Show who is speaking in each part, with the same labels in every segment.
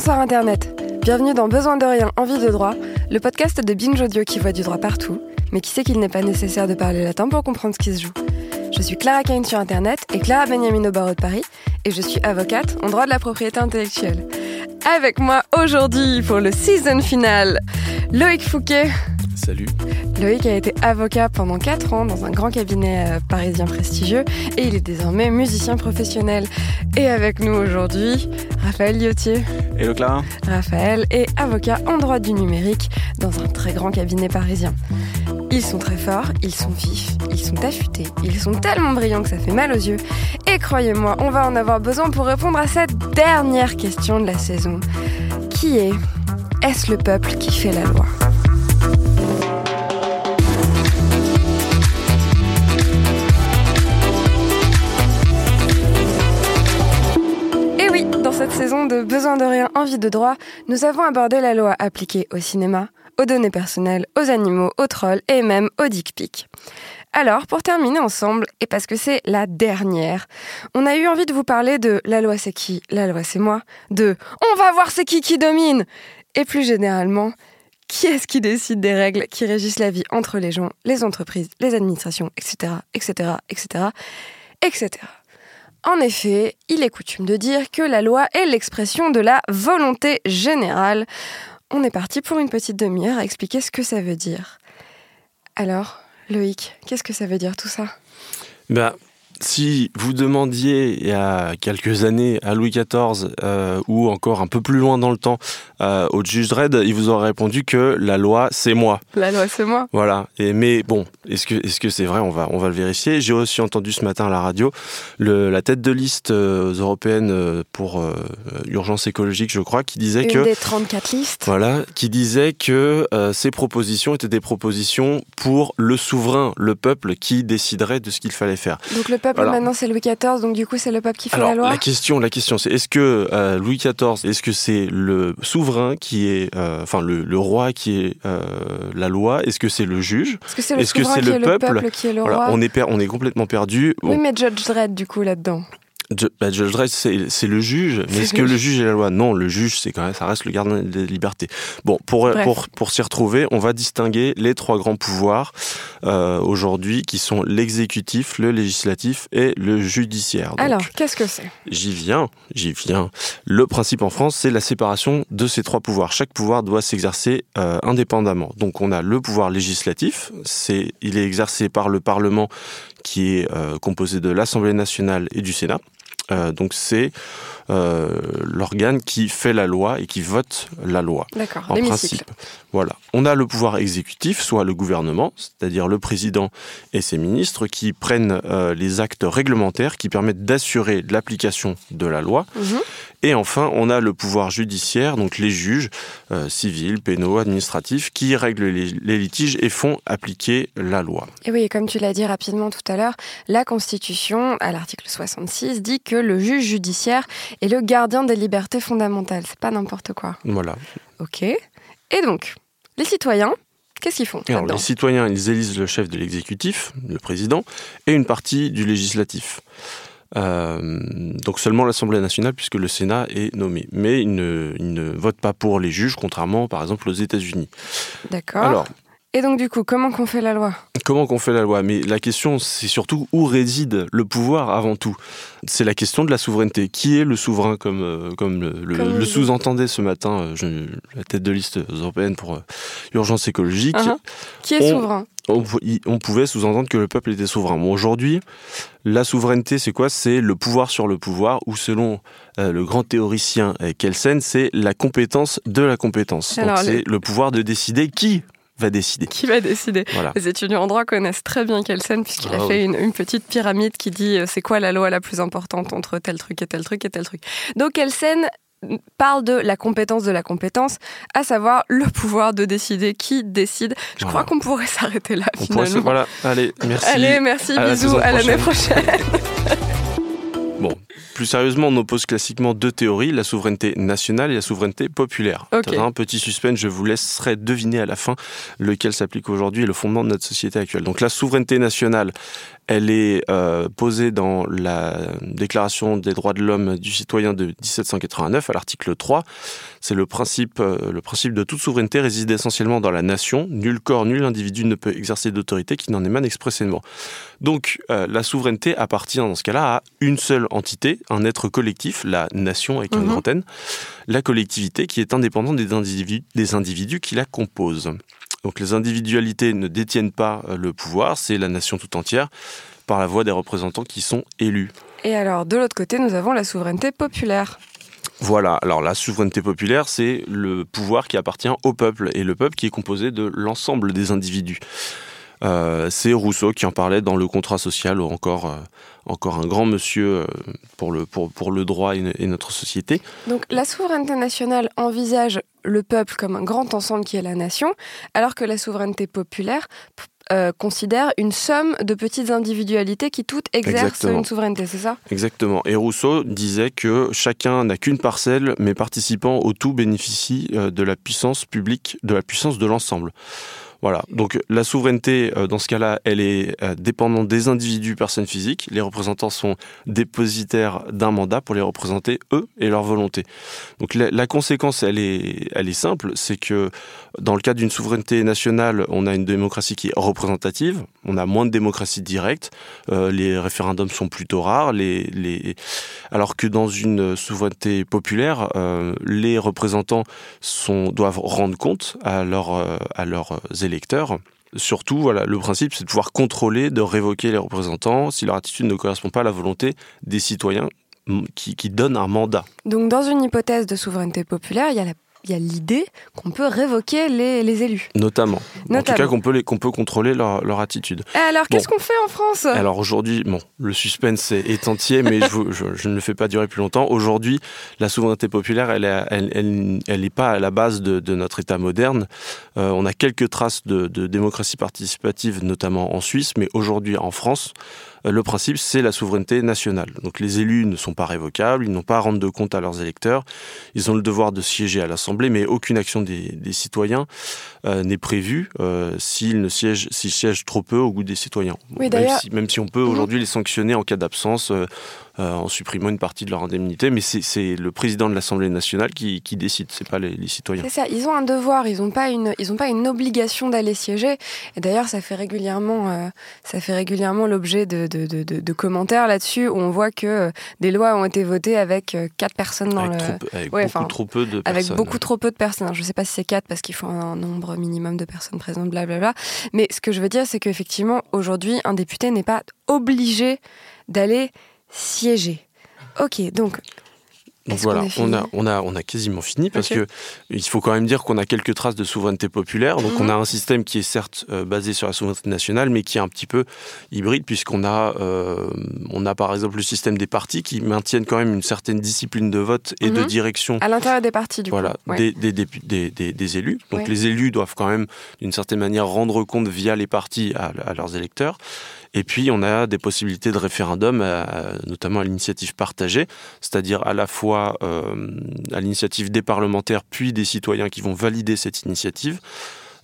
Speaker 1: Bonsoir Internet. Bienvenue dans Besoin de rien, envie de droit, le podcast de Binge Audio qui voit du droit partout, mais qui sait qu'il n'est pas nécessaire de parler latin pour comprendre ce qui se joue. Je suis Clara Kane sur Internet et Clara Benjamin au barreau de Paris, et je suis avocate en droit de la propriété intellectuelle. Avec moi aujourd'hui pour le season final, Loïc Fouquet.
Speaker 2: Salut.
Speaker 1: Loïc a été avocat pendant 4 ans dans un grand cabinet euh, parisien prestigieux et il est désormais musicien professionnel. Et avec nous aujourd'hui, Raphaël Liotier.
Speaker 2: Hello Clara.
Speaker 1: Raphaël est avocat en droit du numérique dans un très grand cabinet parisien. Ils sont très forts, ils sont vifs, ils sont affûtés, ils sont tellement brillants que ça fait mal aux yeux. Et croyez-moi, on va en avoir besoin pour répondre à cette dernière question de la saison. Qui est Est-ce le peuple qui fait la loi? Saison de Besoin de rien, envie de droit, nous avons abordé la loi appliquée au cinéma, aux données personnelles, aux animaux, aux trolls et même aux dick pics. Alors, pour terminer ensemble, et parce que c'est la dernière, on a eu envie de vous parler de la loi c'est qui, la loi c'est moi, de on va voir c'est qui qui domine, et plus généralement, qui est-ce qui décide des règles qui régissent la vie entre les gens, les entreprises, les administrations, etc., etc., etc., etc. En effet, il est coutume de dire que la loi est l'expression de la volonté générale. On est parti pour une petite demi-heure à expliquer ce que ça veut dire. Alors, Loïc, qu'est-ce que ça veut dire tout ça?
Speaker 2: Ben, si vous demandiez il y a quelques années à Louis XIV euh, ou encore un peu plus loin dans le temps euh, au juge Dredd, il vous aurait répondu que la loi c'est moi.
Speaker 1: La loi c'est moi.
Speaker 2: Voilà. Et mais bon, est-ce que est-ce que c'est vrai? On va on va le vérifier. J'ai aussi entendu ce matin à la radio le, la tête de liste euh, européenne pour euh, urgence écologique, je crois, qui disait
Speaker 1: Une
Speaker 2: que
Speaker 1: des 34 listes.
Speaker 2: Voilà, qui disait que ces propositions étaient des propositions pour le souverain, le peuple qui déciderait de ce qu'il fallait faire.
Speaker 1: Donc le peuple
Speaker 2: Alors-
Speaker 1: maintenant c'est Louis XIV, donc du coup c'est le peuple qui fait
Speaker 2: Alors
Speaker 1: la loi.
Speaker 2: la question, la question, c'est est-ce que euh, Louis XIV, est-ce que c'est le souverain qui est, euh, enfin le, le roi qui est euh, la loi? Est-ce que c'est le juge?
Speaker 1: Est-ce que c'est le
Speaker 2: que c'est
Speaker 1: qui
Speaker 2: le
Speaker 1: est le
Speaker 2: peuple?
Speaker 1: peuple qui est le
Speaker 2: Voilà,
Speaker 1: roi?
Speaker 2: on est on est complètement perdu.
Speaker 1: Oui,
Speaker 2: Bon,
Speaker 1: mais Judge Dredd du coup là-dedans.
Speaker 2: Ju- bah, Judge Dredd, c'est le juge, mais est-ce que le
Speaker 1: juge.
Speaker 2: juge est la loi? Non, le juge, c'est quand même, ça reste le gardien des libertés. Bon, pour
Speaker 1: Bref.
Speaker 2: pour pour s'y retrouver, on va distinguer les trois grands pouvoirs euh, aujourd'hui, qui sont l'exécutif, le législatif et le judiciaire. Donc,
Speaker 1: Alors, qu'est-ce que c'est?
Speaker 2: J'y viens, j'y viens. Le principe en France, c'est la séparation de ces trois pouvoirs. Chaque pouvoir doit s'exercer euh, indépendamment. Donc on a le pouvoir législatif, c'est il est exercé par le Parlement qui est euh, composé de l'Assemblée nationale et du Sénat. Euh, donc c'est euh, l'organe qui fait la loi et qui vote la loi
Speaker 1: D'accord,
Speaker 2: en principe. Voilà. On a le pouvoir exécutif, soit le gouvernement, c'est-à-dire le président et ses ministres, qui prennent euh, les actes réglementaires qui permettent d'assurer l'application de la loi.
Speaker 1: Mhm.
Speaker 2: Et enfin, on a le pouvoir judiciaire, donc les juges euh, civils, pénaux, administratifs, qui règlent les, les litiges et font appliquer la loi.
Speaker 1: Et oui, comme tu l'as dit rapidement tout à l'heure, la Constitution, à l'article 66, dit que le juge judiciaire est le gardien des libertés fondamentales. C'est pas n'importe quoi.
Speaker 2: Voilà.
Speaker 1: Ok. Et donc, les citoyens, qu'est-ce qu'ils font
Speaker 2: Alors, les citoyens, ils élisent le chef de l'exécutif, le président, et une partie du législatif. Euh, donc seulement l'Assemblée nationale, puisque le Sénat est nommé. Mais ils ne, ils ne votent pas pour les juges, contrairement par exemple aux États-Unis.
Speaker 1: D'accord.
Speaker 2: Alors,
Speaker 1: Et donc, du coup, comment qu'on fait la loi?
Speaker 2: comment qu'on fait la loi? Mais la question, c'est surtout où réside le pouvoir avant tout? C'est la question de la souveraineté. Qui est le souverain, comme, euh, comme le, le-
Speaker 1: Comme
Speaker 2: le
Speaker 1: il-
Speaker 2: sous-entendait ce matin euh, je- la tête de liste européenne pour euh, urgence écologique
Speaker 1: Uhum. Qui est
Speaker 2: On-
Speaker 1: souverain?
Speaker 2: On, pouvait sous-entendre que le peuple était souverain. Bon, aujourd'hui, la souveraineté, c'est quoi? C'est le pouvoir sur le pouvoir, ou selon euh, le grand théoricien euh, Kelsen, c'est la compétence de la compétence.
Speaker 1: Alors,
Speaker 2: Donc,
Speaker 1: les-
Speaker 2: c'est le pouvoir de décider qui va décider.
Speaker 1: Qui va décider?
Speaker 2: Voilà.
Speaker 1: Les étudiants en droit connaissent très bien Kelsen puisqu'il a
Speaker 2: Ah
Speaker 1: fait une, une petite pyramide qui dit euh, c'est quoi la loi la plus importante entre tel truc et tel truc et tel truc. Donc Kelsen parle de la compétence de la compétence, à savoir le pouvoir de décider qui décide. Je
Speaker 2: Voilà.
Speaker 1: crois qu'on pourrait s'arrêter là
Speaker 2: On pourrait se-
Speaker 1: finalement.
Speaker 2: Voilà, allez, merci.
Speaker 1: Allez, merci,
Speaker 2: À
Speaker 1: bisous, à l'année
Speaker 2: prochaine.
Speaker 1: prochaine.
Speaker 2: Bon, plus sérieusement, on oppose classiquement deux théories, la souveraineté nationale et la souveraineté populaire.
Speaker 1: Ok.
Speaker 2: Un petit suspense, je vous laisserai deviner à la fin lequel s'applique aujourd'hui et le fondement de notre société actuelle. Donc la souveraineté nationale, Elle est euh, posée dans la Déclaration des droits de l'homme du citoyen de 1789 à l'article 3. C'est le principe, euh, le principe de toute souveraineté réside essentiellement dans la nation. Nul corps, nul individu ne peut exercer d'autorité qui n'en émane expressément. Donc euh, la souveraineté appartient dans ce cas-là à une seule entité, un être collectif, la nation avec une
Speaker 1: Mhm.
Speaker 2: grande N, la collectivité qui est indépendante des individus, des individus qui la composent. Donc les individualités ne détiennent pas euh, le pouvoir, c'est la nation tout entière par la voix des représentants qui sont élus.
Speaker 1: Et alors, de l'autre côté, nous avons la souveraineté populaire.
Speaker 2: Voilà, alors la souveraineté populaire, c'est le pouvoir qui appartient au peuple, et le peuple qui est composé de l'ensemble des individus. Euh, c'est Rousseau qui en parlait dans le contrat social, ou encore, euh, encore un grand monsieur euh, pour, le, pour, pour le droit et, et notre société.
Speaker 1: Donc, la souveraineté nationale envisage le peuple comme un grand ensemble qui est la nation, alors que la souveraineté populaire euh, considère une somme de petites individualités qui toutes exercent
Speaker 2: Exactement.
Speaker 1: une souveraineté, c'est ça?
Speaker 2: Exactement. Et Rousseau disait que chacun n'a qu'une parcelle, mais participant au tout bénéficie de la puissance publique, de la puissance de l'ensemble. Voilà. Donc la souveraineté, euh, dans ce cas-là, elle est euh, dépendante des individus, personnes physiques. Les représentants sont dépositaires d'un mandat pour les représenter eux et leur volonté. Donc la, conséquence, elle est, simple, c'est que dans le cas d'une souveraineté nationale, on a une démocratie qui est représentative, on a moins de démocratie directe, euh, les référendums sont plutôt rares, alors que dans une souveraineté populaire, les représentants doivent rendre compte à, à leurs électeurs. Surtout, voilà, le principe, c'est de pouvoir contrôler, de révoquer les représentants si leur attitude ne correspond pas à la volonté des citoyens mm, qui, qui donnent un mandat.
Speaker 1: Donc, dans une hypothèse de souveraineté populaire, il y a la- il y a l'idée qu'on peut révoquer les, les élus.
Speaker 2: Notamment. En tout cas, qu'on peut, les, qu'on peut contrôler leur, leur attitude.
Speaker 1: Et alors,
Speaker 2: Bon.
Speaker 1: qu'est-ce qu'on fait en France?
Speaker 2: Alors aujourd'hui, bon, le suspense est, entier, mais je, je- je ne le fais pas durer plus longtemps. Aujourd'hui, la souveraineté populaire, elle n'est elle, elle, pas à la base de, de notre État moderne. Euh, on a quelques traces de, de démocratie participative, notamment en Suisse, mais aujourd'hui en France, le principe, c'est la souveraineté nationale. Donc les élus ne sont pas révocables, ils n'ont pas à rendre de compte à leurs électeurs, ils ont le devoir de siéger à l'Assemblée, mais aucune action des, des citoyens euh, n'est prévue euh, s'ils ne siègent, trop peu au goût des citoyens.
Speaker 1: Oui,
Speaker 2: même, si, même si on peut
Speaker 1: Mhm.
Speaker 2: aujourd'hui les sanctionner en cas d'absence euh, euh, en supprimant une partie de leur indemnité, mais c'est le président de l'Assemblée nationale qui, qui décide, c'est pas les, les citoyens.
Speaker 1: C'est ça, ils ont un devoir, ils n'ont pas une, ils ont pas une obligation d'aller siéger. Et d'ailleurs, ça fait régulièrement, euh, ça fait régulièrement l'objet de, de, de, de- de commentaires là-dessus où on voit que euh, des lois ont été votées avec quatre personnes dans
Speaker 2: Avec,
Speaker 1: le,
Speaker 2: trop, avec
Speaker 1: Ouais,
Speaker 2: beaucoup
Speaker 1: enfin,
Speaker 2: trop peu de
Speaker 1: avec
Speaker 2: personnes.
Speaker 1: beaucoup trop peu de personnes. Alors, je ne sais pas si c'est quatre parce qu'il faut un nombre minimum de personnes présentes, blablabla. Mais ce que je veux dire, c'est qu'effectivement, aujourd'hui, un député n'est pas obligé d'aller siéger. Ok, donc
Speaker 2: Donc voilà,
Speaker 1: a
Speaker 2: on a, on, a, on a quasiment fini parce
Speaker 1: Ok.
Speaker 2: que il faut quand même dire qu'on a quelques traces de souveraineté populaire. Donc
Speaker 1: Mhm.
Speaker 2: on a un système qui est certes euh, basé sur la souveraineté nationale, mais qui est un petit peu hybride puisqu'on a, euh, on a par exemple le système des partis qui maintiennent quand même une certaine discipline de vote et de
Speaker 1: Mhm.
Speaker 2: direction
Speaker 1: à l'intérieur des partis, du
Speaker 2: voilà,
Speaker 1: coup. Ouais.
Speaker 2: des, des, dépu- des, des- des élus. Donc
Speaker 1: Ouais.
Speaker 2: les élus doivent quand même, d'une certaine manière, rendre compte via les partis à, à leurs électeurs. Et puis on a des possibilités de référendum, à- notamment à l'initiative partagée, c'est-à-dire à la fois euh, à l'initiative des parlementaires puis des citoyens qui vont valider cette initiative.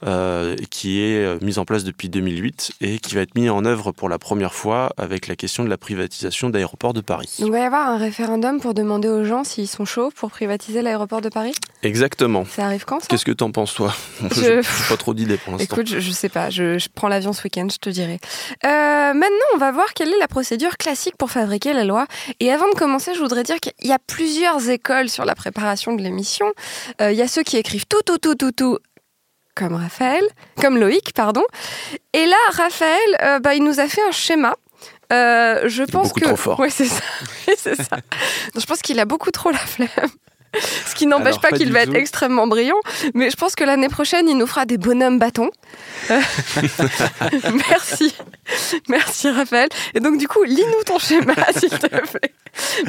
Speaker 2: Euh, qui est euh, mise en place depuis 2008 et qui va être mise en œuvre pour la première fois avec la question de la privatisation d'aéroports de Paris.
Speaker 1: Donc il va y avoir un référendum pour demander aux gens s'ils sont chauds pour privatiser l'aéroport de Paris?
Speaker 2: Exactement.
Speaker 1: Ça arrive quand ça?
Speaker 2: Qu'est-ce que t'en penses toi?
Speaker 1: Je-
Speaker 2: Je n'ai pas trop d'idées pour l'instant.
Speaker 1: Écoute, je, je sais pas, je, je prends l'avion ce week-end, je te dirai. Euh, maintenant, on va voir quelle est la procédure classique pour fabriquer la loi. Et avant de commencer, je voudrais dire qu'il y a plusieurs écoles sur la préparation de l'émission. Euh, il y a ceux qui écrivent tout, tout, tout, tout, tout, comme Raphaël, comme Loïc, pardon. Et là, Raphaël, euh, bah, il nous a fait un schéma. Euh, je pense
Speaker 2: beaucoup
Speaker 1: que
Speaker 2: trop fort.
Speaker 1: ouais c'est ça ça Donc, je pense qu'il a beaucoup trop la flemme ce qui n'empêche
Speaker 3: Alors,
Speaker 1: pas
Speaker 3: pas
Speaker 1: qu'il va
Speaker 3: tout.
Speaker 1: être extrêmement brillant mais je pense que l'année prochaine il nous fera des bonhommes bâtons Euh, merci merci Raphaël et donc du coup lis-nous ton schéma s'il te plaît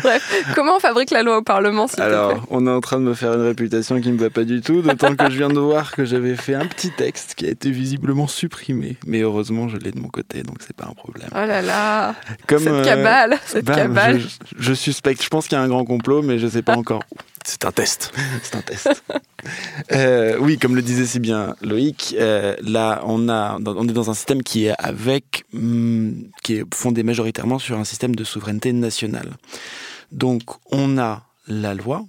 Speaker 1: bref comment on fabrique la loi au Parlement s'il te plaît
Speaker 3: Alors, on est en train de me faire une réputation qui me va pas du tout, d'autant que je viin de voir que j'avais fait un petit texte qui a été visiblement supprimé. Mais heureusement, je l'ai de mon côté, donc c'est pas un problème.
Speaker 1: oh là là
Speaker 3: Comme
Speaker 1: cette
Speaker 3: euh,
Speaker 1: cabale cette
Speaker 3: bah,
Speaker 1: cabale
Speaker 3: je, je suspecte, je pense qu'il y a un grand complot, mais je sais pas encore.
Speaker 2: C'est un test.
Speaker 3: C'est un test. Euh, oui, comme le disait si bien Loïc, euh, là, on, est dans un système qui est avec, hum, qui est fondé majoritairement sur un système de souveraineté nationale. Donc, on a la loi,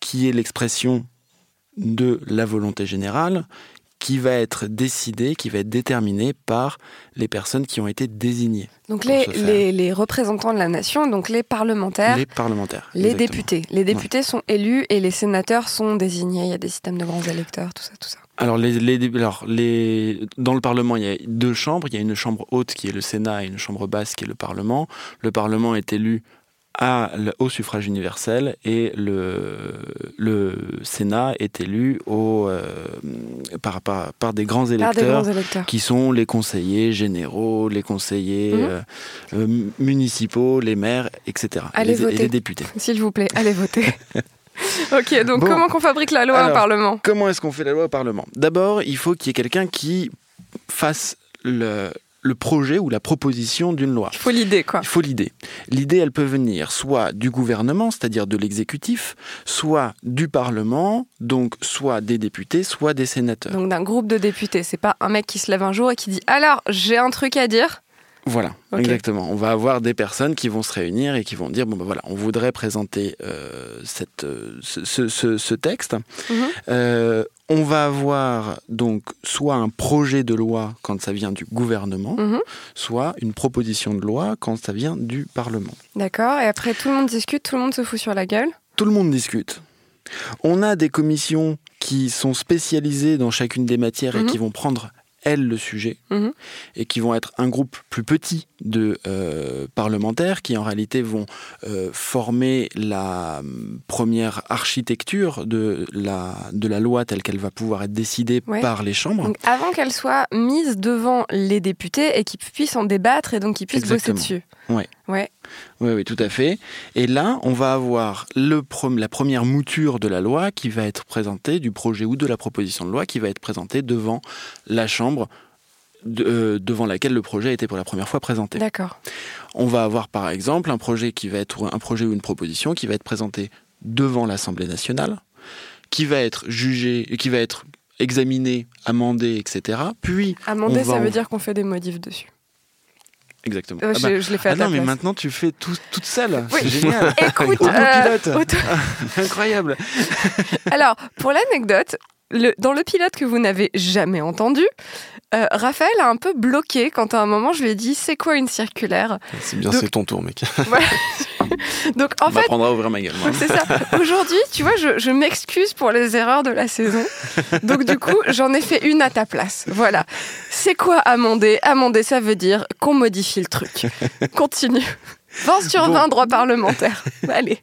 Speaker 3: qui est l'expression de la volonté générale, qui va être décidée, qui va être déterminée par les personnes qui ont été désignées.
Speaker 1: Donc les, représentants de la nation, donc les parlementaires,
Speaker 3: Les parlementaires.
Speaker 1: les
Speaker 3: exactement.
Speaker 1: députés. Les députés sont élus et les sénateurs sont désignés. Il y a des systèmes de grands électeurs, tout ça, tout ça.
Speaker 3: Alors, les, les- alors les, dans le Parlement, il y a deux chambres. Il y a une chambre haute qui est le Sénat et une chambre basse qui est le Parlement. Le Parlement est élu à, au suffrage universel et le, le Sénat est élu au, euh, par, par, par des grands
Speaker 1: des
Speaker 3: électeurs
Speaker 1: grands électeurs.
Speaker 3: qui sont les conseillers généraux, les conseillers
Speaker 1: Mhm.
Speaker 3: euh, euh, municipaux, les maires, etc.
Speaker 1: Allez
Speaker 3: et, les, et les députés.
Speaker 1: S'il vous plaît, allez voter. ok, donc
Speaker 3: Bon.
Speaker 1: comment qu'on fabrique la loi au Parlement?
Speaker 3: Comment est-ce qu'on fait la loi au Parlement? D'abord, il faut qu'il y ait quelqu'un qui fasse le, le projet ou la proposition d'une loi.
Speaker 1: Il faut l'idée, quoi.
Speaker 3: Il faut l'idée. L'idée, elle peut venir soit du gouvernement, c'est-à-dire de l'exécutif, soit du Parlement, donc soit des députés, soit des sénateurs.
Speaker 1: Donc d'un groupe de députés. C'est pas un mec qui se lève un jour et qui dit alors j'ai un truc à dire.
Speaker 3: Voilà, exactement. On va avoir des personnes qui vont se réunir et qui vont dire bon ben voilà, on voudrait présenter euh, cette, euh, ce, ce- texte.
Speaker 1: Mhm.
Speaker 3: Euh, on va avoir donc soit un projet de loi quand ça vient du gouvernement,
Speaker 1: Mhm.
Speaker 3: soit une proposition de loi quand ça vient du Parlement.
Speaker 1: D'accord. Et après tout le monde discute, tout le monde se fout sur la gueule?
Speaker 3: Tout le monde discute. On a des commissions qui sont spécialisées dans chacune des matières
Speaker 1: Mhm.
Speaker 3: et qui vont prendre elles le sujet
Speaker 1: Mhm.
Speaker 3: et qui vont être un groupe plus petit de euh, parlementaires qui en réalité vont euh, former la hum, première architecture de la, de la loi telle qu'elle va pouvoir être décidée
Speaker 1: Ouais.
Speaker 3: par les chambres.
Speaker 1: Donc avant qu'elle soit mise devant les députés et qu'ils puissent en débattre et donc qu'ils puissent
Speaker 3: Exactement.
Speaker 1: bosser dessus.
Speaker 3: Ouais.
Speaker 1: Ouais.
Speaker 3: Oui, oui, tout à fait. Et là, on va avoir le la première mouture de la loi qui va être présentée, du projet ou de la proposition de loi qui va être présentée devant la Chambre de- euh, devant laquelle le projet a été pour la première fois présenté.
Speaker 1: D'accord.
Speaker 3: On va avoir par exemple un projet qui va être un projet ou une proposition qui va être présenté devant l'Assemblée nationale, qui va être jugé, qui va être examiné, amendé, etc. Puis
Speaker 1: Amender,
Speaker 3: On va
Speaker 1: ça veut dire qu'on fait des modifs dessus.
Speaker 3: Exactement.
Speaker 1: Euh,
Speaker 3: Ah bah,
Speaker 1: je je l'ai fait à
Speaker 3: ah
Speaker 1: ta
Speaker 3: non, mais
Speaker 1: place.
Speaker 3: maintenant tu fais tout, toute seule.
Speaker 1: Oui.
Speaker 3: C'est génial.
Speaker 1: Écoute,
Speaker 3: Autopilote.
Speaker 1: euh, auto-
Speaker 3: Incroyable.
Speaker 1: Alors, pour l'anecdote, le- dans le pilote que vous n'avez jamais entendu, euh, Raphaël a un peu bloqué quand à un moment je lui ai dit c'est quoi une circulaire
Speaker 2: C'est bien, c'est ton tour, mec.
Speaker 1: Voilà. Donc en
Speaker 3: On
Speaker 1: fait,
Speaker 3: à ouvrir ma gueule.
Speaker 1: c'est ça. Aujourd'hui, tu vois, je, je m'excuse pour les erreurs de la saison. Donc du coup, j'en ai fait une à ta place. Voilà. C'est quoi amender? Amender, ça veut dire qu'on modifie le truc. Continue. 20 sur
Speaker 3: Bon.
Speaker 1: 20 droit parlementaire. Allez.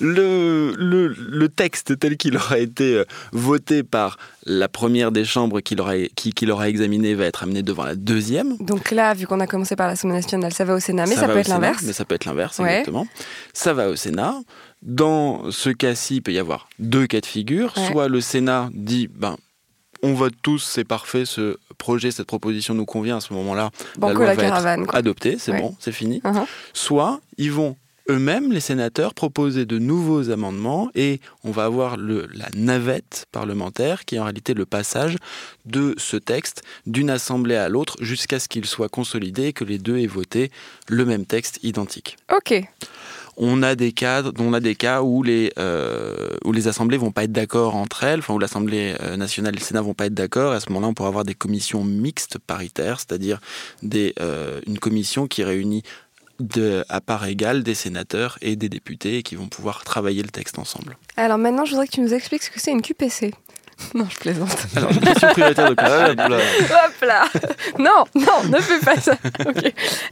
Speaker 3: Le, le, le texte tel qu'il aura été euh, voté par la première des chambres qui l'aura qui, qui examiné va être amené devant la deuxième.
Speaker 1: Donc là, vu qu'on a commencé par l'Assemblée nationale, ça va au Sénat, mais ça, peut être l'inverse.
Speaker 3: Mais ça peut être l'inverse,
Speaker 1: Ouais.
Speaker 3: exactement. Ça va au Sénat. Dans ce cas-ci, il peut y avoir deux cas de figure.
Speaker 1: Ouais.
Speaker 3: Soit le Sénat dit, ben, on vote tous, c'est parfait, ce projet, cette proposition nous convient à ce moment-là.
Speaker 1: Banco
Speaker 3: loi
Speaker 1: la
Speaker 3: va être
Speaker 1: caravane. quoi.
Speaker 3: Adopté, c'est
Speaker 1: Ouais.
Speaker 3: bon, c'est fini.
Speaker 1: Uh-huh.
Speaker 3: soit ils vont eux-mêmes, les sénateurs, proposer de nouveaux amendements et on va avoir le, la navette parlementaire qui est en réalité le passage de ce texte d'une assemblée à l'autre jusqu'à ce qu'il soit consolidé et que les deux aient voté le même texte identique.
Speaker 1: Ok.
Speaker 3: On a des cas, on a des cas où les euh, où les assemblées vont pas être d'accord entre elles, enfin où l'Assemblée euh, nationale et le Sénat vont pas être d'accord. À ce moment-là, on pourra avoir des commissions mixtes paritaires, c'est-à-dire euh, une commission qui réunit à part égale des sénateurs et des députés et qui vont pouvoir travailler le texte ensemble.
Speaker 1: Alors maintenant, je voudrais que tu nous expliques ce que c'est une QPC. Non, je plaisante.
Speaker 3: Alors, une question prioritaire de
Speaker 2: Hop là.
Speaker 1: Hop là Non, non, ne fais pas ça.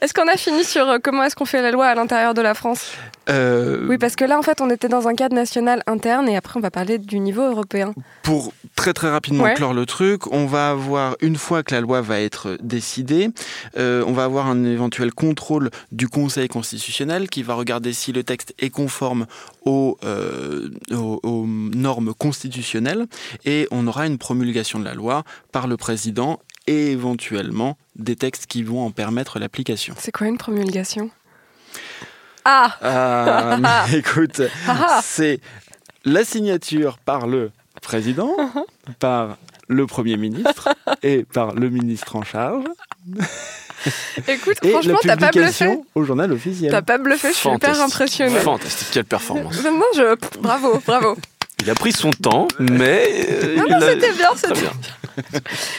Speaker 1: Est-ce qu'on a fini sur euh, comment est-ce qu'on fait la loi à l'intérieur de la France?
Speaker 3: Euh,
Speaker 1: Oui, parce que là, en fait, on était dans un cadre national interne et après, on va parler du niveau européen.
Speaker 3: Pour très très rapidement
Speaker 1: Ouais.
Speaker 3: clore le truc, on va avoir, une fois que la loi va être décidée, euh, on va avoir un éventuel contrôle du Conseil constitutionnel qui va regarder si le texte est conforme aux, euh, aux, aux normes constitutionnelles et on aura une promulgation de la loi par le président et éventuellement des textes qui vont en permettre l'application.
Speaker 1: C'est quoi une promulgation? Ah
Speaker 3: Ah, mais écoute,
Speaker 1: Ah ah.
Speaker 3: c'est la signature par le président, par le Premier ministre et par le ministre en charge.
Speaker 1: Écoute,
Speaker 3: Et
Speaker 1: franchement, t'as pas bluffé.
Speaker 3: publication au journal officiel.
Speaker 1: T'as pas bluffé, je suis hyper impressionnée.
Speaker 2: Fantastique, quelle performance.
Speaker 1: Non, je... pff, Bravo, bravo.
Speaker 2: Il a pris son temps, mais euh,
Speaker 1: Non, non, c'était bien, c'était
Speaker 2: bien.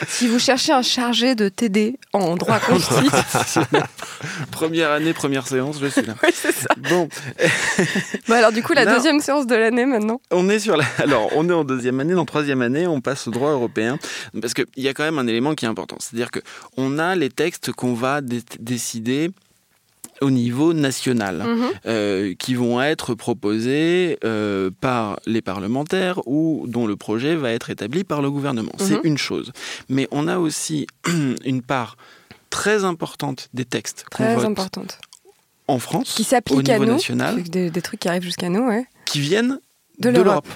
Speaker 1: Si vous cherchez un chargé de TD en droit constitutionnel,
Speaker 3: Première année, première séance, je suis là.
Speaker 1: oui, c'est ça.
Speaker 3: Bon,
Speaker 1: Bon, alors du coup, la
Speaker 3: Non.
Speaker 1: deuxième séance de l'année maintenant.
Speaker 3: on est sur la. Alors, on est en deuxième année. Dans troisième année, on passe au droit européen. Parce qu'il y a quand même un élément qui est important. C'est-à-dire que on a les textes qu'on va dé- décider au niveau national,
Speaker 1: Mhm.
Speaker 3: euh, qui vont être proposés euh, par les parlementaires ou dont le projet va être établi par le gouvernement. C'est
Speaker 1: Mhm.
Speaker 3: une chose. Mais on a aussi une part très importante des textes qu'on
Speaker 1: Très
Speaker 3: vote
Speaker 1: importante.
Speaker 3: en France,
Speaker 1: Qui
Speaker 3: au
Speaker 1: s'applique à nous.
Speaker 3: national,
Speaker 1: Des, des trucs qui arrivent jusqu'à nous, ouais.
Speaker 3: qui viennent
Speaker 1: De l'Europe.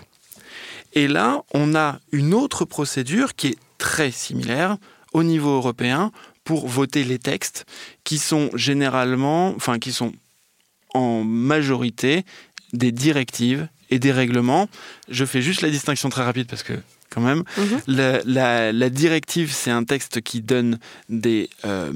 Speaker 3: Et là, on a une autre procédure qui est très similaire au niveau européen pour voter les textes qui sont généralement, enfin qui sont en majorité des directives et des règlements. Je fais juste la distinction très rapide parce que quand même,
Speaker 1: Mhm.
Speaker 3: la, la- la directive, c'est un texte qui donne des euh,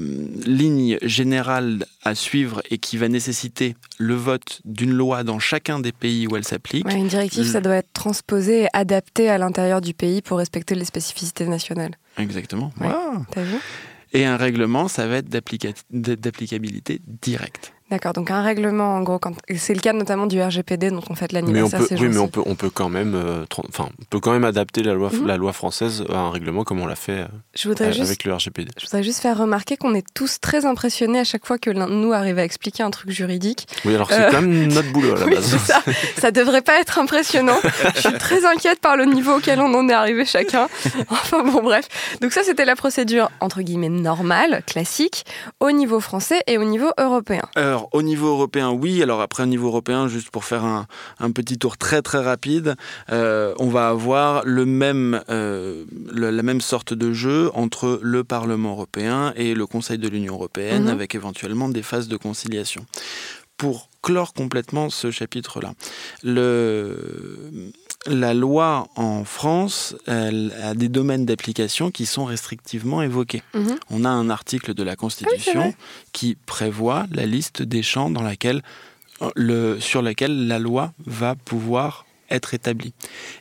Speaker 3: lignes générales à suivre et qui va nécessiter le vote d'une loi dans chacun des pays où elle s'applique.
Speaker 1: Ouais, une directive, ça doit être transposé et adapté à l'intérieur du pays pour respecter les spécificités nationales.
Speaker 3: Exactement.
Speaker 1: Ouais. T'as vu?
Speaker 3: Et un règlement, ça va être d'applica- d'applicabilité directe.
Speaker 1: D'accord, donc un règlement, en gros, quand... c'est le cas notamment du RGPD dont on
Speaker 2: Mais on
Speaker 1: l'anniversaire
Speaker 2: peut,
Speaker 1: ces
Speaker 2: oui, mais on peut, on peut quand même, euh, enfin, on peut quand même adapter la loi,
Speaker 1: Mhm.
Speaker 2: la loi française à un règlement comme on l'a fait euh,
Speaker 1: Je voudrais, juste,
Speaker 2: avec le RGPD.
Speaker 1: je voudrais juste faire remarquer qu'on est tous très impressionnés à chaque fois que l'un de nous arrive à expliquer un truc juridique.
Speaker 2: Oui, alors c'est
Speaker 1: Euh,
Speaker 2: quand même notre boulot à la
Speaker 1: Oui,
Speaker 2: base.
Speaker 1: c'est ça. Ça devrait pas être impressionnant. Je suis très inquiète par le niveau auquel on en est arrivé chacun. Enfin bon, bref. Donc ça, c'était la procédure entre guillemets normale, classique, au niveau français et au niveau européen.
Speaker 3: Alors, au niveau européen, oui. Alors, après, au niveau européen, juste pour faire un, un petit tour très très rapide, euh, on va avoir le même, euh, le- la même sorte de jeu entre le Parlement européen et le Conseil de l'Union européenne,
Speaker 1: Mhm.
Speaker 3: avec éventuellement des phases de conciliation. Pour clore complètement ce chapitre-là, le, la loi en France elle a des domaines d'application qui sont restrictivement évoqués.
Speaker 1: Mhm.
Speaker 3: On a un article de la. Constitution qui prévoit la liste des champs dans laquelle, le, sur lesquels la loi va pouvoir être établie.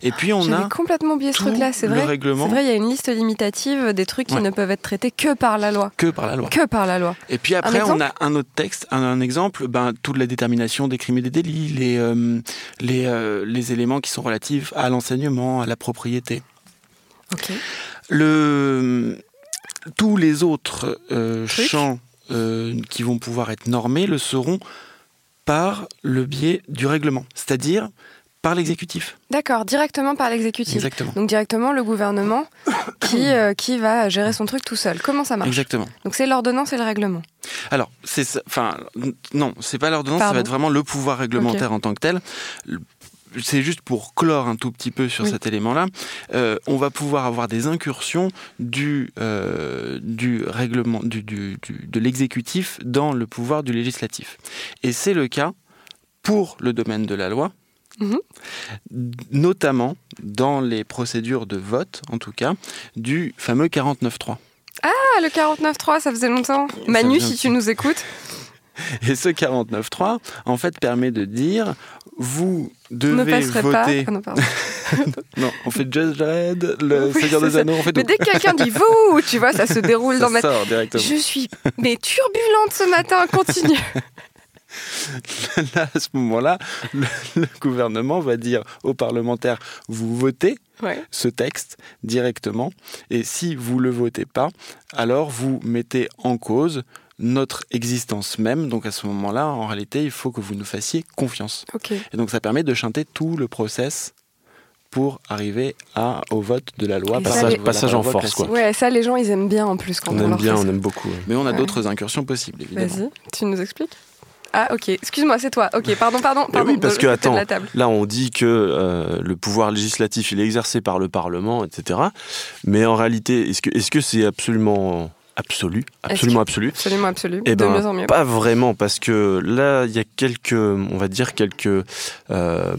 Speaker 3: Et puis on a
Speaker 1: complètement oublié ce truc-là, c'est
Speaker 3: le
Speaker 1: vrai.
Speaker 3: règlement
Speaker 1: C'est vrai, il y a une liste limitative des trucs qui
Speaker 3: Ouais.
Speaker 1: ne peuvent être traités que par la loi.
Speaker 3: que par la loi.
Speaker 1: Que par la loi.
Speaker 3: Et puis après, on a un autre texte, un, un exemple, ben, toute la détermination des crimes et des délits, les, euh, les, euh, les éléments qui sont relatifs à l'enseignement, à la propriété.
Speaker 1: Ok.
Speaker 3: Le, tous les autres euh, champs qui vont pouvoir être normés le seront par le biais du règlement, c'est-à-dire par l'exécutif.
Speaker 1: D'accord, directement par l'exécutif.
Speaker 3: Exactement.
Speaker 1: Donc directement le gouvernement qui, euh, qui va gérer son truc tout seul. Comment ça marche
Speaker 3: Exactement.
Speaker 1: Donc c'est l'ordonnance et le règlement.
Speaker 3: Alors, c'est enfin non, c'est pas l'ordonnance, ça va être vraiment le pouvoir réglementaire en tant que tel. Le- C'est juste pour clore un tout petit peu sur
Speaker 1: Oui.
Speaker 3: cet élément-là. Euh, on va pouvoir avoir des incursions du, euh, du règlement, du- de l'exécutif dans le pouvoir du législatif. Et c'est le cas pour le domaine de la loi,
Speaker 1: Mhm.
Speaker 3: notamment dans les procédures de vote, en tout cas, du fameux 49.3.
Speaker 1: Ah, le 49.3, ça faisait longtemps. Manu,
Speaker 3: faisait
Speaker 1: si tu nous écoutes.
Speaker 3: Et ce 49.3, en fait, permet de dire vous
Speaker 1: ne
Speaker 3: devez
Speaker 1: pas.
Speaker 3: voter.
Speaker 1: Ah non, pardon.
Speaker 3: Non, on fait Judge Dredd, le
Speaker 1: Oui,
Speaker 3: Seigneur des. Anneaux, on fait
Speaker 1: Mais
Speaker 3: tout.
Speaker 1: dès que quelqu'un dit vous, tu vois, ça se déroule
Speaker 3: Ça
Speaker 1: dans ma
Speaker 3: sort directement.
Speaker 1: Je suis mais turbulente ce matin, continue.
Speaker 3: Là, à ce moment-là, le, le gouvernement va dire aux parlementaires vous votez
Speaker 1: Ouais.
Speaker 3: ce texte directement, et si vous le votez pas, alors vous mettez en cause notre existence même. Donc à ce moment-là, en réalité, il faut que vous nous fassiez confiance. Et donc ça permet de chanter tout le process pour arriver à, au vote de la loi.
Speaker 1: Les-
Speaker 2: Passage en force, quoi.
Speaker 1: Ouais, ça les gens ils aiment bien en plus quand on,
Speaker 2: On aime
Speaker 1: leur
Speaker 2: bien,
Speaker 1: fait
Speaker 2: on
Speaker 1: ça.
Speaker 2: aime beaucoup. ouais.
Speaker 3: Mais on a
Speaker 1: Ouais.
Speaker 3: d'autres incursions possibles, évidemment.
Speaker 1: Vas-y, tu nous expliques? Ah ok, excuse-moi, c'est toi. Ok, pardon, pardon,
Speaker 2: Mais
Speaker 1: pardon.
Speaker 2: oui, parce
Speaker 1: de
Speaker 2: que, attends. Là, on dit que euh, le pouvoir législatif, il est exercé par le Parlement, etc. Mais en réalité, est-ce que est-ce que c'est absolument absolue, absolument absolue.
Speaker 1: Absolument.
Speaker 2: Eh
Speaker 1: de
Speaker 2: ben,
Speaker 1: mieux en mieux.
Speaker 2: Pas vraiment, parce que là, il y a quelques, on va dire quelques, euh,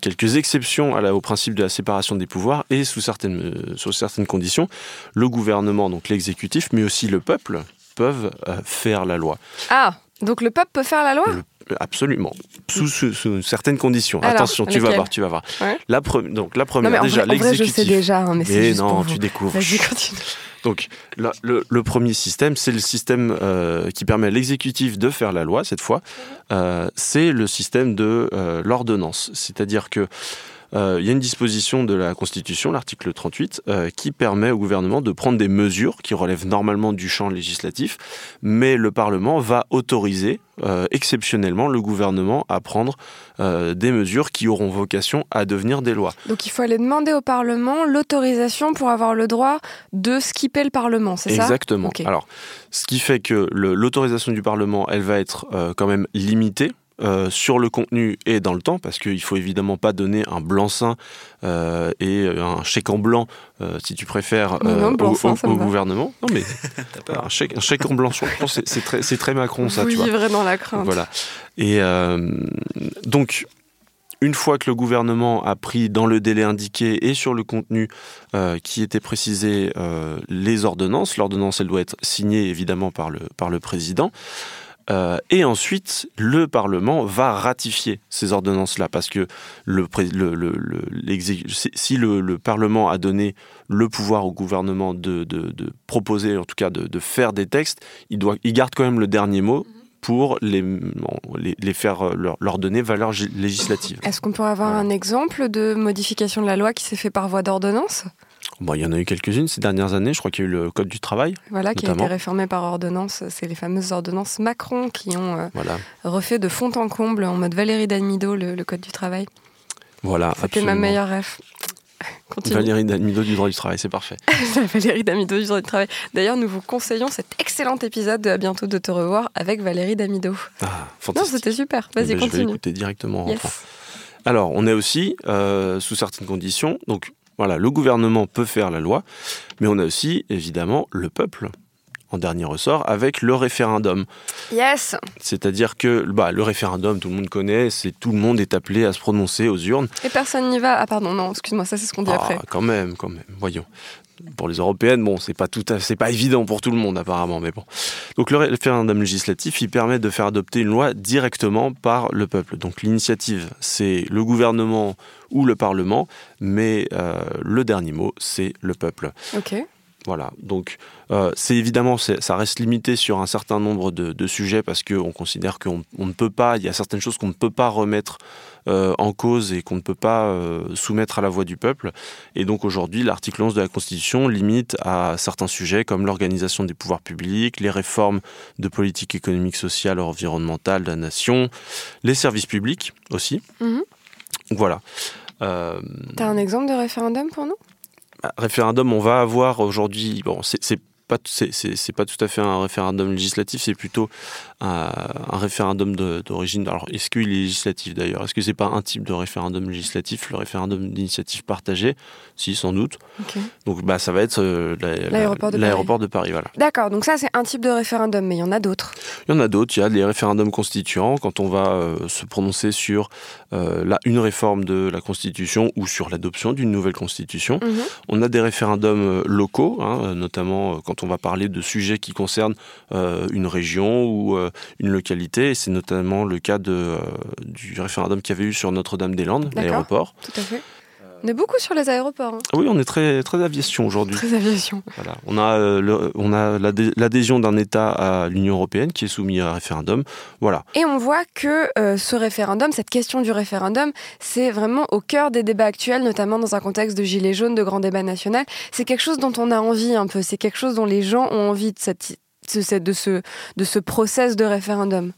Speaker 2: quelques exceptions à la- au principe de la séparation des pouvoirs et sous certaines, sous certaines conditions, le gouvernement, donc l'exécutif, mais aussi le peuple peuvent euh, faire la loi.
Speaker 1: Ah, donc le peuple peut faire la loi
Speaker 2: Le- Absolument, sous, sous- sous certaines conditions.
Speaker 1: Alors,
Speaker 2: Attention, tu vas voir, tu vas voir.
Speaker 1: Ouais.
Speaker 2: La pre- donc la
Speaker 1: Non
Speaker 2: première,
Speaker 1: mais
Speaker 2: déjà
Speaker 1: vrai, je
Speaker 2: l'exécutif.
Speaker 1: sais déjà, hein, mais c'est
Speaker 2: Mais
Speaker 1: juste
Speaker 2: non,
Speaker 1: pour
Speaker 2: tu
Speaker 1: vous.
Speaker 2: découvres.
Speaker 1: Vas-y, continue.
Speaker 2: Donc, le, le premier système, c'est le système euh, qui permet à l'exécutif de faire la loi, cette fois. Euh, c'est le système de euh, l'ordonnance. C'est-à-dire que il y a une disposition de la Constitution, l'article 38, euh, qui permet au gouvernement de prendre des mesures qui relèvent normalement du champ législatif, mais le Parlement va autoriser euh, exceptionnellement le gouvernement à prendre euh, des mesures qui auront vocation à devenir des lois.
Speaker 1: Donc il faut aller demander au Parlement l'autorisation pour avoir le droit de skipper le Parlement, c'est ça?
Speaker 2: Exactement. Alors, ce qui fait que l'autorisation du Parlement, elle va être euh, quand même limitée. Euh, sur le contenu et dans le temps, parce qu'il faut évidemment pas donner un blanc-seing euh, et un chèque en blanc, euh, si tu préfères,
Speaker 1: Non, non,
Speaker 2: au, gouvernement. Non mais un chèque, un chèque en blanc, je pense, c'est très, c'est très Macron ça,
Speaker 1: Vous
Speaker 2: tu vois.
Speaker 1: vivrez dans la crainte.
Speaker 2: Voilà. Et euh, donc, une fois que le gouvernement a pris dans le délai indiqué et sur le contenu euh, qui était précisé euh, les ordonnances, l'ordonnance elle doit être signée évidemment par le, par le président. Euh, et ensuite, le Parlement va ratifier ces ordonnances-là, parce que le, le- le- si- le, le Parlement a donné le pouvoir au gouvernement de, de- de proposer, en tout cas de, de faire des textes, il, doit, il garde quand même le dernier mot pour les, bon, les, les faire euh, leur, leur donner valeur législative.
Speaker 1: Est-ce qu'on pourrait avoir
Speaker 2: Voilà.
Speaker 1: un exemple de modification de la loi qui s'est fait par voie d'ordonnance?
Speaker 2: Bon, il y en a eu quelques-unes ces dernières années, je crois qu'il y a eu le Code du travail,
Speaker 1: Voilà, qui a été réformé par ordonnance. C'est les fameuses ordonnances Macron qui ont euh,
Speaker 2: voilà.
Speaker 1: refait de fond en comble en mode Valérie Dalmido le, le code du travail.
Speaker 2: voilà
Speaker 1: C'était ma meilleure ref. Continue.
Speaker 2: Valérie Dalmido du droit du travail, c'est parfait.
Speaker 1: Valérie Damido du droit du travail. D'ailleurs, nous vous conseillons cet excellent épisode de À bientôt de te revoir avec Valérie Damido.
Speaker 2: Ah,
Speaker 1: Non,
Speaker 2: fantastique.
Speaker 1: c'était super.
Speaker 2: Eh
Speaker 1: Vas-y,
Speaker 2: ben, Je vais
Speaker 1: continue.
Speaker 2: l'écouter directement.
Speaker 1: Yes.
Speaker 2: Alors, on est aussi, euh, sous certaines conditions, donc voilà, le gouvernement peut faire la loi, mais on a aussi, évidemment, le peuple, en dernier ressort, avec le référendum.
Speaker 1: Yes.
Speaker 2: C'est-à-dire que bah, le référendum, tout le monde connaît, c'est tout le monde est appelé à se prononcer aux urnes.
Speaker 1: Et personne n'y va. Ah, pardon, non, excuse-moi, ça, c'est ce qu'on dit
Speaker 2: Ah,
Speaker 1: après.
Speaker 2: quand même, quand même, voyons. Pour les européennes, bon, c'est pas tout, à- c'est pas évident pour tout le monde apparemment, mais bon. Donc le référendum législatif, il permet de faire adopter une loi directement par le peuple. Donc l'initiative, c'est le gouvernement ou le parlement, mais euh, le dernier mot, c'est le peuple.
Speaker 1: Ok.
Speaker 2: Voilà. Donc euh, c'est évidemment, ça reste limité sur un certain nombre de, de sujets parce qu'on considère qu'on on ne peut pas, il y a certaines choses qu'on ne peut pas remettre euh, en cause et qu'on ne peut pas euh, soumettre à la voix du peuple. Et donc aujourd'hui, l'article 11 de la Constitution limite à certains sujets comme l'organisation des pouvoirs publics, les réformes de politique économique, sociale, environnementale de la nation, les services publics aussi.
Speaker 1: Mhm.
Speaker 2: Voilà. Euh,
Speaker 1: T'as un exemple de référendum pour nous?
Speaker 2: bah, référendum, on va avoir aujourd'hui. Bon, c'est pas c'est- pas tout à fait un référendum législatif, c'est plutôt un, un référendum d'origine. Alors, est-ce qu'il est législatif d'ailleurs? Est-ce que c'est pas un type de référendum législatif, le référendum d'initiative partagée? Si, sans doute. Donc, bah, ça va être euh, la- la-
Speaker 1: L'aéroport de
Speaker 2: Paris. Voilà.
Speaker 1: D'accord, donc ça, c'est un type de référendum, mais il y en a d'autres.
Speaker 2: Il y en a d'autres. Il y a les référendums constituants quand on va euh, se prononcer sur euh, la, une réforme de la Constitution ou sur l'adoption d'une nouvelle Constitution.
Speaker 1: Mhm.
Speaker 2: On a des référendums euh, locaux, hein, euh, notamment euh, quand on va parler de sujets qui concernent euh, une région ou euh, une localité. Et c'est notamment le cas de, euh, du référendum qu'il y avait eu sur Notre-Dame-des-Landes, l'aéroport.
Speaker 1: Tout à fait. On est beaucoup sur les aéroports. hein.
Speaker 2: Oui, on est très, très aviation aujourd'hui.
Speaker 1: Très aviation.
Speaker 2: Voilà. On a, euh, le- on a l'adhé- l'adhésion d'un État à l'Union européenne qui est soumis à un référendum. Voilà.
Speaker 1: Et on voit que euh, ce référendum, cette question du référendum, c'est vraiment au cœur des débats actuels, notamment dans un contexte de gilets jaunes, de grand débat national. C'est quelque chose dont on a envie un peu. C'est quelque chose dont les gens ont envie de, cette, de, cette- de ce, de ce process de référendum.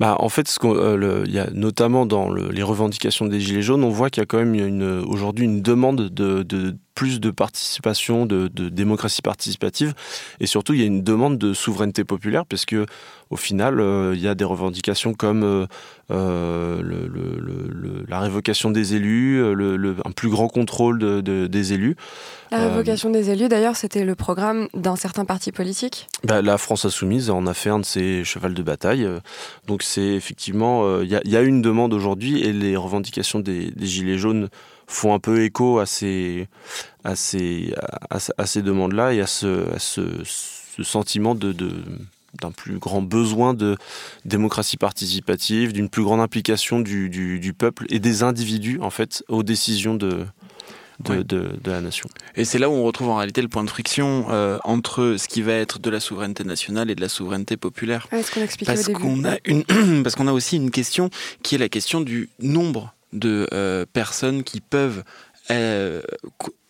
Speaker 2: Bah, en fait, euh, notamment dans le- les revendications des Gilets jaunes, on voit qu'il y a quand même aujourd'hui une demande de, de plus de participation, de, démocratie participative, et surtout il y a une demande de souveraineté populaire, parce que au final, il y a des revendications comme la révocation des élus, un plus grand contrôle des élus.
Speaker 1: La révocation des élus, d'ailleurs, c'était le programme d'un certain parti politique?
Speaker 2: Bah, La France Insoumise en a fait un de ses chevals de bataille. Donc c'est effectivement, il y, a une demande aujourd'hui et les revendications des, Gilets jaunes font un peu écho à ces, à ces, à, ces demandes-là et à ce, ce, sentiment de, d'un plus grand besoin de démocratie participative, d'une plus grande implication du, du, peuple et des individus en fait aux décisions de, de, de, la nation.
Speaker 3: Et c'est là où on retrouve en réalité le point de friction euh, entre ce qui va être de la souveraineté nationale et de la souveraineté populaire.
Speaker 1: Ce qu'on parce
Speaker 3: qu'on a une parce qu'on a aussi une question qui est la question du nombre de euh, personnes qui peuvent euh,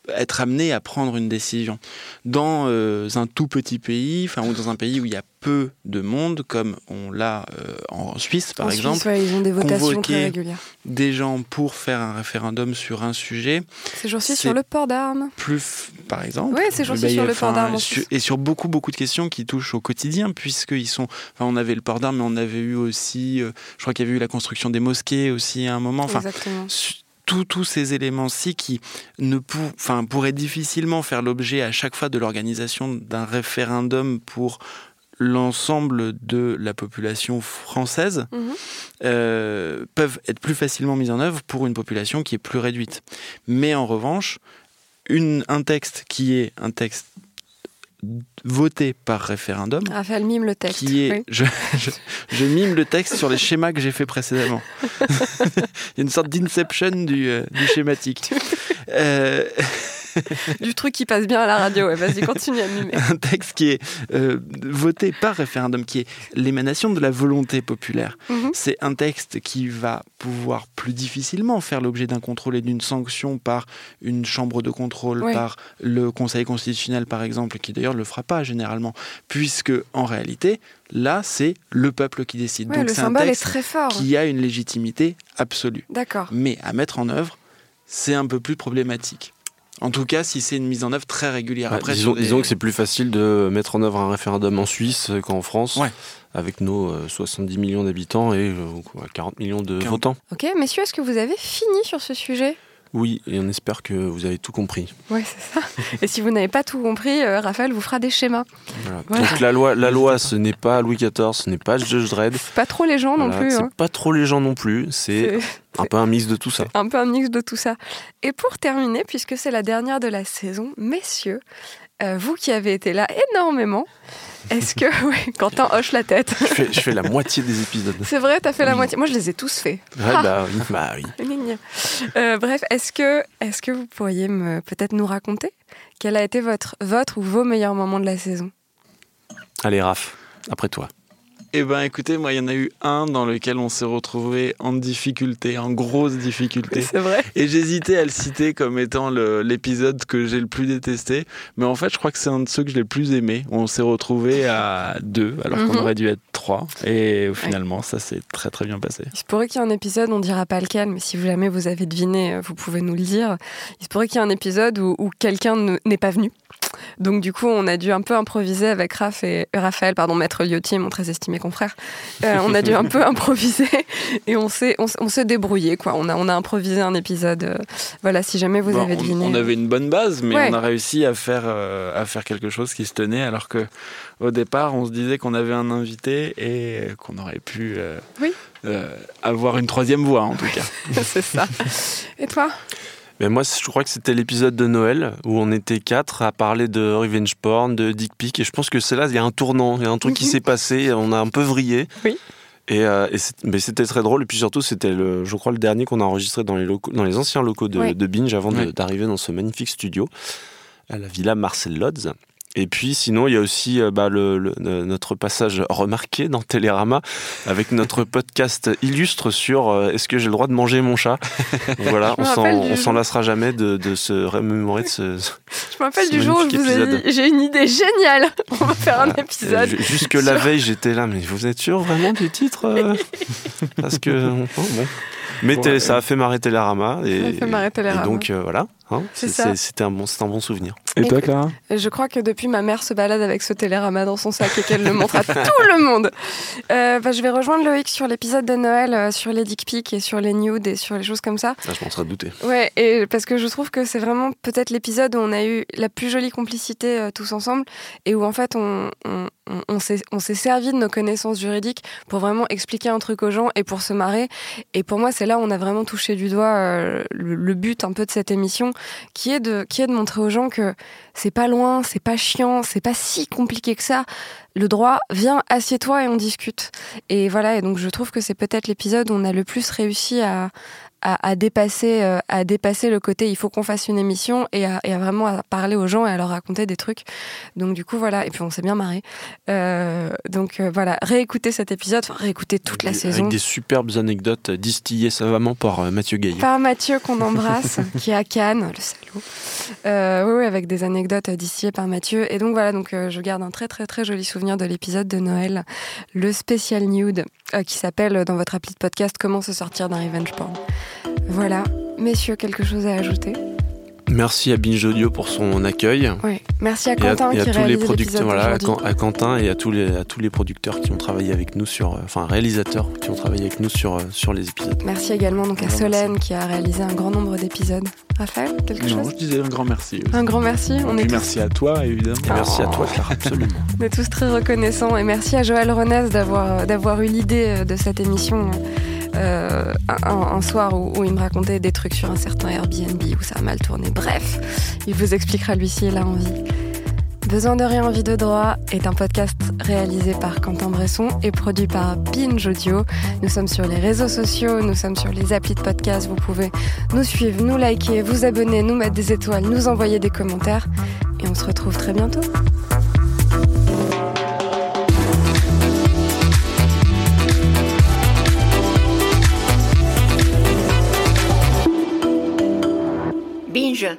Speaker 3: être amenées à prendre une décision. Dans euh, un tout petit pays, enfin, ou dans un pays où il y a peu de monde, comme on l'a en Suisse par exemple,
Speaker 1: Suisse, ils ont des votations très régulières.
Speaker 3: des gens pour faire un référendum sur un sujet.
Speaker 1: C'est jour-ci sur le port d'armes.
Speaker 3: Plus, par exemple.
Speaker 1: Oui, c'est jour-ci sur le port d'armes.
Speaker 3: Et sur beaucoup, beaucoup de questions qui touchent au quotidien, puisqu'ils sont. Enfin, on avait le port d'armes, mais on avait eu aussi. je crois qu'il y avait eu la construction des mosquées aussi à un moment. Enfin,
Speaker 1: Exactement
Speaker 3: tous ces éléments-ci qui ne enfin, pourraient difficilement faire l'objet à chaque fois de l'organisation d'un référendum pour l'ensemble de la population française mhm. euh, peuvent être plus facilement mis en œuvre pour une population qui est plus réduite. Mais en revanche, une, un texte qui est un texte voté par référendum.
Speaker 1: Raphaël mime le texte.
Speaker 3: Qui est, je, mime le texte sur les schémas que j'ai fait précédemment. Il y a une sorte d'inception du, euh, du schématique.
Speaker 1: euh, du truc qui passe bien à la radio. Vas-y, continue à mimer.
Speaker 3: Un texte qui est euh, voté par référendum, qui est l'émanation de la volonté populaire. Mhm. C'est un texte qui va pouvoir plus difficilement faire l'objet d'un contrôle et d'une sanction par une chambre de contrôle, par le Conseil constitutionnel, par exemple, qui d'ailleurs ne le fera pas généralement, puisque en réalité, là, c'est le peuple qui décide.
Speaker 1: Donc c'est un texte
Speaker 3: très
Speaker 1: fort.
Speaker 3: qui a une légitimité absolue.
Speaker 1: D'accord.
Speaker 3: Mais à mettre en œuvre, c'est un peu plus problématique. En tout cas, si c'est une mise en œuvre très régulière.
Speaker 2: Bah, Après, disons, que c'est plus facile de mettre en œuvre un référendum en Suisse qu'en France, avec nos 70 euh, millions d'habitants et 40 euh, millions de votants.
Speaker 1: Ok, messieurs, est-ce que vous avez fini sur ce sujet?
Speaker 2: Oui, et on espère que vous avez tout compris.
Speaker 1: Oui, c'est ça. Et si vous n'avez pas tout compris, euh, Raphaël vous fera des schémas.
Speaker 2: Donc la loi, la loi, ce n'est pas Louis XIV, ce n'est pas Judge Dredd.
Speaker 1: Pas trop les gens non plus.
Speaker 2: C'est hein. pas trop les gens non plus. C'est un peu un mix de tout ça.
Speaker 1: Un peu un mix de tout ça. Et pour terminer, puisque c'est la dernière de la saison, messieurs, euh, vous qui avez été là énormément, est-ce que. Oui, Quentin hoche la tête?
Speaker 2: Je fais, la moitié des épisodes.
Speaker 1: C'est vrai, t'as fait la moitié. Moi, je les ai tous faits.
Speaker 2: Ouais, bah oui. Bah, oui.
Speaker 1: Euh, bref, est-ce que, est que vous pourriez me, peut-être nous raconter quel a été votre, votre ou vos meilleurs moments de la saison?
Speaker 2: Allez, Raph, après toi.
Speaker 3: Eh ben écoutez, moi il y en a eu un dans lequel on s'est retrouvé en difficulté, en grosse difficulté.
Speaker 1: C'est vrai.
Speaker 3: Et j'hésitais à le citer comme étant l'épisode que j'ai le plus détesté, mais en fait je crois que c'est un de ceux que j'ai le plus aimé. On s'est retrouvé à deux alors qu'on mhm. aurait dû être trois, et finalement ça s'est très très bien passé.
Speaker 1: Il se pourrait qu'il y ait un épisode, on dira pas lequel, mais si jamais vous avez deviné, vous pouvez nous le dire. Il se pourrait qu'il y ait un épisode où, où quelqu'un n'est pas venu. Donc du coup, on a dû un peu improviser avec Raph et Raphaël, pardon, maître Liotti, mon très estimé confrère. Euh, on a dû un peu improviser et on s'est on, s'est débrouillé quoi. On a on a improvisé un épisode. Euh, voilà, si jamais vous avez deviné.
Speaker 3: On, avait une bonne base, mais on a réussi à faire euh, à faire quelque chose qui se tenait, alors que au départ, on se disait qu'on avait un invité et qu'on aurait pu avoir une troisième voix en tout cas.
Speaker 1: C'est ça. Et toi?
Speaker 2: Mais moi, je crois que c'était l'épisode de Noël où on était quatre à parler de revenge porn, de dick pic. Et je pense que c'est là, il y a un tournant, il y a un truc qui mhm. s'est passé. On a un peu vrillé.
Speaker 1: Oui.
Speaker 2: Et, euh, mais c'était très drôle. Et puis surtout, c'était, le, je crois, le dernier qu'on a enregistré dans les, locaux, dans les anciens locaux de, de Binge avant d'arriver dans ce magnifique studio à la villa Marcel Lodz. Et puis sinon, il y a aussi euh, bah, le, notre passage remarqué dans Télérama avec notre podcast illustre sur euh, est-ce que j'ai le droit de manger mon chat? Voilà, on s'en lassera jamais de, de, se remémorer de ce.
Speaker 1: Je me rappelle du jour où je vous ai dit j'ai une idée géniale, on va faire un épisode.
Speaker 2: Jusque la veille, j'étais là, mais vous êtes sûr vraiment du titre Parce que. bon. Mais ça a fait marrer Télérama. Et,
Speaker 1: ça a fait marrer Télérama.
Speaker 2: Et donc, voilà. Hein, C'était un, bon, un bon souvenir.
Speaker 3: Et toi, Clara
Speaker 1: Je crois que depuis, ma mère se balade avec ce télérama dans son sac et qu'elle le montre à tout le monde. Euh, bah, je vais rejoindre Loïc sur l'épisode de Noël, euh, sur les dick pics et sur les nudes et sur les choses comme ça.
Speaker 2: Ah, je m'en serais douté.
Speaker 1: Ouais, et parce que je trouve que c'est vraiment peut-être l'épisode où on a eu la plus jolie complicité euh, tous ensemble et où en fait on, on, on, s'est servi de nos connaissances juridiques pour vraiment expliquer un truc aux gens et pour se marrer. Et pour moi, c'est là où on a vraiment touché du doigt euh, le, but un peu de cette émission, qui est de, qui est de montrer aux gens que c'est pas loin, c'est pas chiant, c'est pas si compliqué que ça. Le droit, viens, assieds-toi et on discute. Et voilà, et donc je trouve que c'est peut-être l'épisode où on a le plus réussi à, à, dépasser, euh, à dépasser le côté il faut qu'on fasse une émission et à, vraiment à parler aux gens et à leur raconter des trucs. Donc du coup voilà, et puis on s'est bien marré. Euh, donc euh, voilà, réécouter cet épisode, réécouter toute la saison.
Speaker 2: Avec des superbes anecdotes distillées savamment par Mathieu Gaillot.
Speaker 1: Par Mathieu qu'on embrasse, qui est à Cannes, le salaud. oui, oui, avec des anecdotes distillées par Mathieu. Et donc voilà, donc je garde un très très très joli souvenir de l'épisode de Noël, le spécial nude, qui s'appelle dans votre appli de podcast Comment se sortir d'un revenge porn. Voilà. Messieurs, quelque chose à ajouter?
Speaker 2: Merci à Binge Audio pour son accueil.
Speaker 1: Oui. Merci à Quentin et à, tous les producteurs, voilà,
Speaker 2: à, Quentin et à tous les à tous les producteurs qui ont travaillé avec nous sur, enfin réalisateurs qui ont travaillé avec nous sur sur les épisodes.
Speaker 1: Merci également donc à Solène qui a réalisé un grand nombre d'épisodes. Raphaël, quelque chose?
Speaker 3: Non, je disais un grand merci.
Speaker 1: Un grand merci.
Speaker 3: On est merci à toi évidemment.
Speaker 2: Et merci à toi, Claire, absolument.
Speaker 1: On est tous très reconnaissants et merci à Joël Renès d'avoir d'avoir eu l'idée de cette émission. Euh, un, soir où, il me racontait des trucs sur un certain Airbnb où ça a mal tourné. Bref, il vous expliquera lui s'il a envie. Besoin de rien, envie de droit est un podcast réalisé par Quentin Bresson et produit par Binge Audio. Nous sommes sur les réseaux sociaux, nous sommes sur les applis de podcast. Vous pouvez nous suivre, nous liker, vous abonner, nous mettre des étoiles, nous envoyer des commentaires. Et on se retrouve très bientôt. Binge.